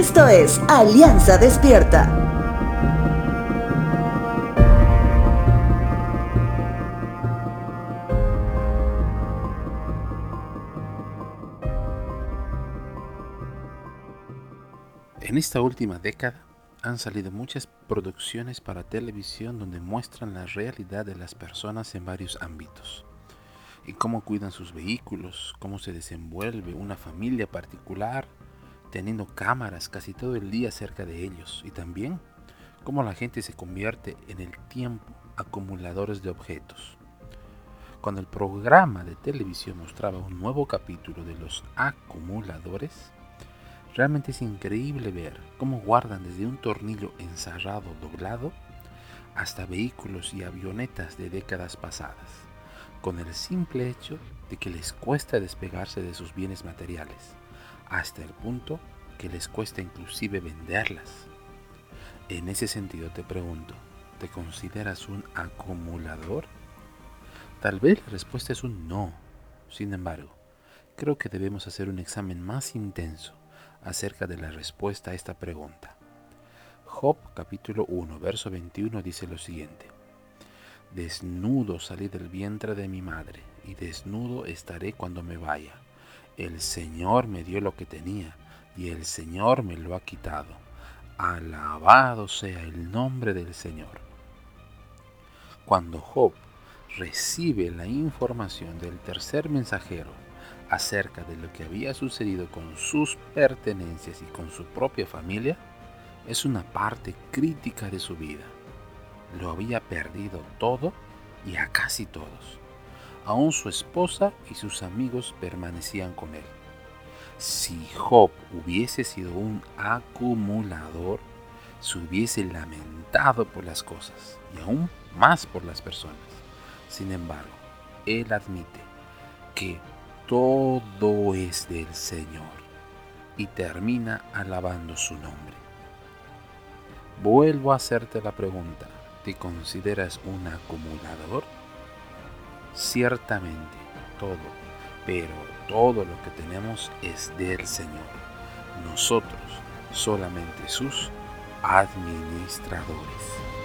Esto es Alianza Despierta. En esta última década han salido muchas producciones para televisión donde muestran la realidad de las personas en varios ámbitos. Y cómo cuidan sus vehículos, cómo se desenvuelve una familia particular, teniendo cámaras casi todo el día cerca de ellos. Y también cómo la gente se convierte en el tiempo acumuladores de objetos. Cuando el programa de televisión mostraba un nuevo capítulo de los acumuladores, Realmente es increíble ver cómo guardan desde un tornillo ensarrado doblado hasta vehículos y avionetas de décadas pasadas, con el simple hecho de que les cuesta despegarse de sus bienes materiales, hasta el punto que les cuesta inclusive venderlas. En ese sentido te pregunto, ¿te consideras un acumulador? Tal vez la respuesta es un no. Sin embargo, creo que debemos hacer un examen más intenso acerca de la respuesta a esta pregunta. Job capítulo 1, verso 21 dice lo siguiente. Desnudo salí del vientre de mi madre, y desnudo estaré cuando me vaya. El Señor me dio lo que tenía, y el Señor me lo ha quitado. Alabado sea el nombre del Señor. Cuando Job recibe la información del tercer mensajero, acerca de lo que había sucedido con sus pertenencias y con su propia familia es una parte crítica de su vida. Lo había perdido todo y a casi todos. Aún su esposa y sus amigos permanecían con él. Si Job hubiese sido un acumulador, se hubiese lamentado por las cosas y aún más por las personas. Sin embargo, él admite que todo es del Señor y termina alabando su nombre. Vuelvo a hacerte la pregunta, ¿te consideras un acumulador? Ciertamente, todo, pero todo lo que tenemos es del Señor. Nosotros solamente sus administradores.